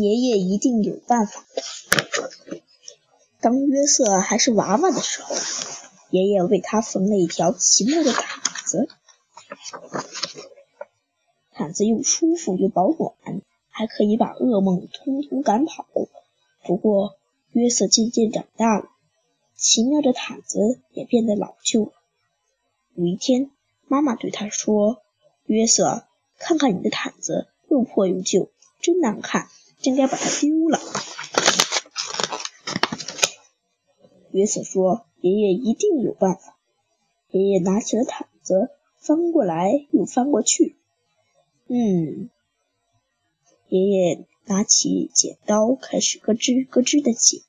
爷爷一定有办法。当约瑟还是娃娃的时候，爷爷为他缝了一条奇妙的毯子，毯子又舒服又保暖，还可以把噩梦通通赶跑。不过，约瑟渐渐长大了，奇妙的毯子也变得老旧了。有一天，妈妈对他说：“约瑟，看看你的毯子，又破又旧，真难看，真该把它丢了。”约瑟说：“爷爷一定有办法。”爷爷拿起了毯子，翻过来又翻过去。嗯，爷爷拿起剪刀，开始咯吱咯吱的剪，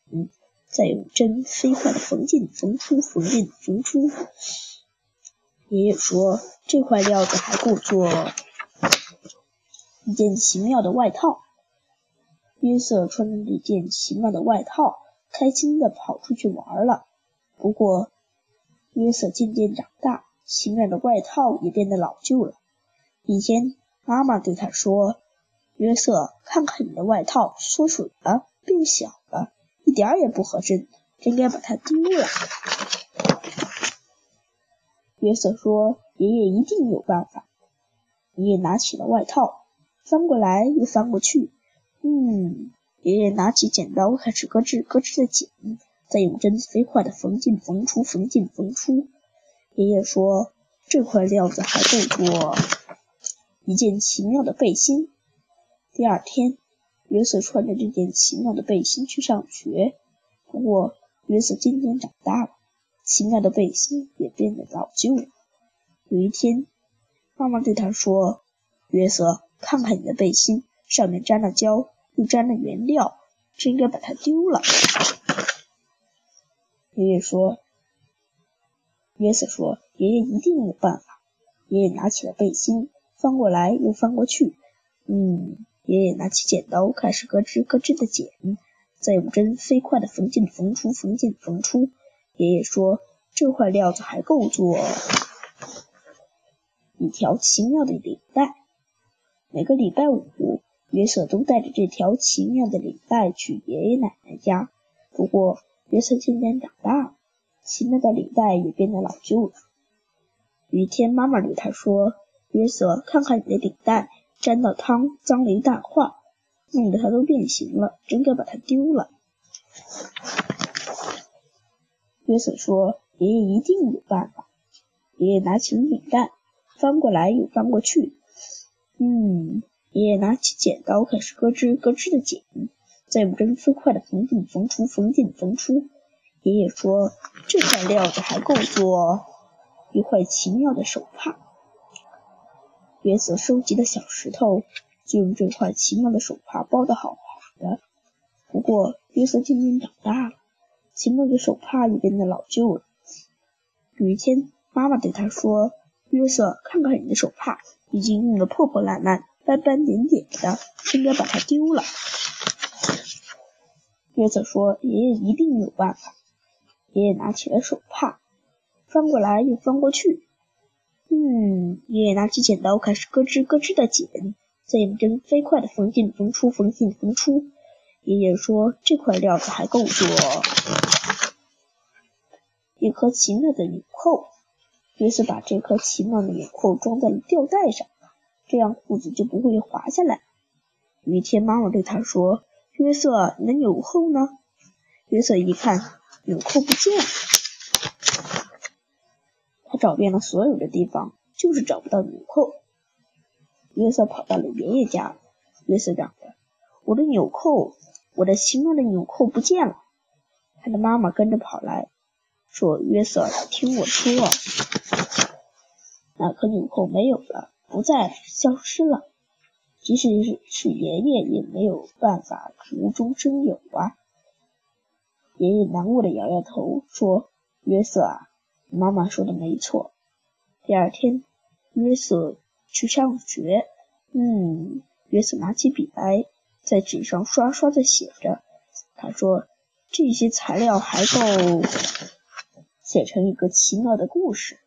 再用针飞快的缝进缝出，缝进缝出。爷爷说：“这块料子还够做一件奇妙的外套。”约瑟穿着这件奇妙的外套。开心的跑出去玩了。不过，约瑟渐渐长大，奇妙的外套也变得老旧了。一天，妈妈对他说：“约瑟，看看你的外套，缩水了，变小了，一点也不合身，真该把它丢了。”约瑟说：“爷爷一定有办法。”爷爷拿起了外套，翻过来又翻过去，嗯。爷爷拿起剪刀，开始咯吱咯吱的剪，再用针飞快的缝进缝出，缝进缝出。爷爷说：“这块料子还够做一件奇妙的背心。”第二天，约瑟穿着这件奇妙的背心去上学。不过，约瑟渐渐长大了，奇妙的背心也变得老旧了。有一天，妈妈对他说：“约瑟，看看你的背心，上面沾了胶。”又沾了原料，真应该把它丢了。爷爷说：“约瑟说，爷爷一定有办法。”爷爷拿起了背心，翻过来又翻过去。嗯，爷爷拿起剪刀，开始咯吱咯吱的剪，再用针飞快的缝进缝出，缝进缝出。爷爷说：“这块料子还够做一条奇妙的领带。”每个礼拜五。约瑟都带着这条奇妙的领带去爷爷奶奶家。不过，约瑟渐渐长大了，奇妙的领带也变得老旧了。有一天，妈妈对他说：“约瑟，看看你的领带，沾到汤，脏了一大块，弄得它都变形了，真该把它丢了。”约瑟说：“爷爷一定有办法。”爷爷拿起领带，翻过来又翻过去。嗯。爷爷拿起剪刀，开始咯吱咯吱的剪，再用针飞快的缝进缝出，缝进缝出。爷爷说：“这块料子还够做一块奇妙的手帕。”约瑟收集的小石头就用这块奇妙的手帕包得好好的。不过，约瑟渐渐长大了，奇妙的手帕也变得老旧了。有一天，妈妈对他说：“约瑟，看看你的手帕，已经用得破破烂烂。”斑斑点点的，应该把它丢了。约瑟说：“爷爷一定有办法。”爷爷拿起了手帕，翻过来又翻过去。嗯，爷爷拿起剪刀，开始咯吱咯吱的剪，再用针飞快的缝进缝出，缝进缝出。爷爷说：“这块料子还够做一颗奇妙的纽扣。”约瑟把这颗奇妙的纽扣装在了吊带上。这样裤子就不会滑下来。有一天，妈妈对他说：“约瑟，你的纽扣呢？”约瑟一看，纽扣不见了。他找遍了所有的地方，就是找不到纽扣。约瑟跑到了爷爷家。约瑟嚷着：“我的纽扣，我的奇妙的纽扣不见了！”他的妈妈跟着跑来，说：“约瑟，听我说，那颗纽扣没有了。”不再消失了，即使是爷爷也没有办法无中生有啊！爷爷难过的摇摇头说：“约瑟啊，妈妈说的没错。”第二天，约瑟去上学。嗯，约瑟拿起笔来，在纸上刷刷的写着。他说：“这些材料还够写成一个奇妙的故事。”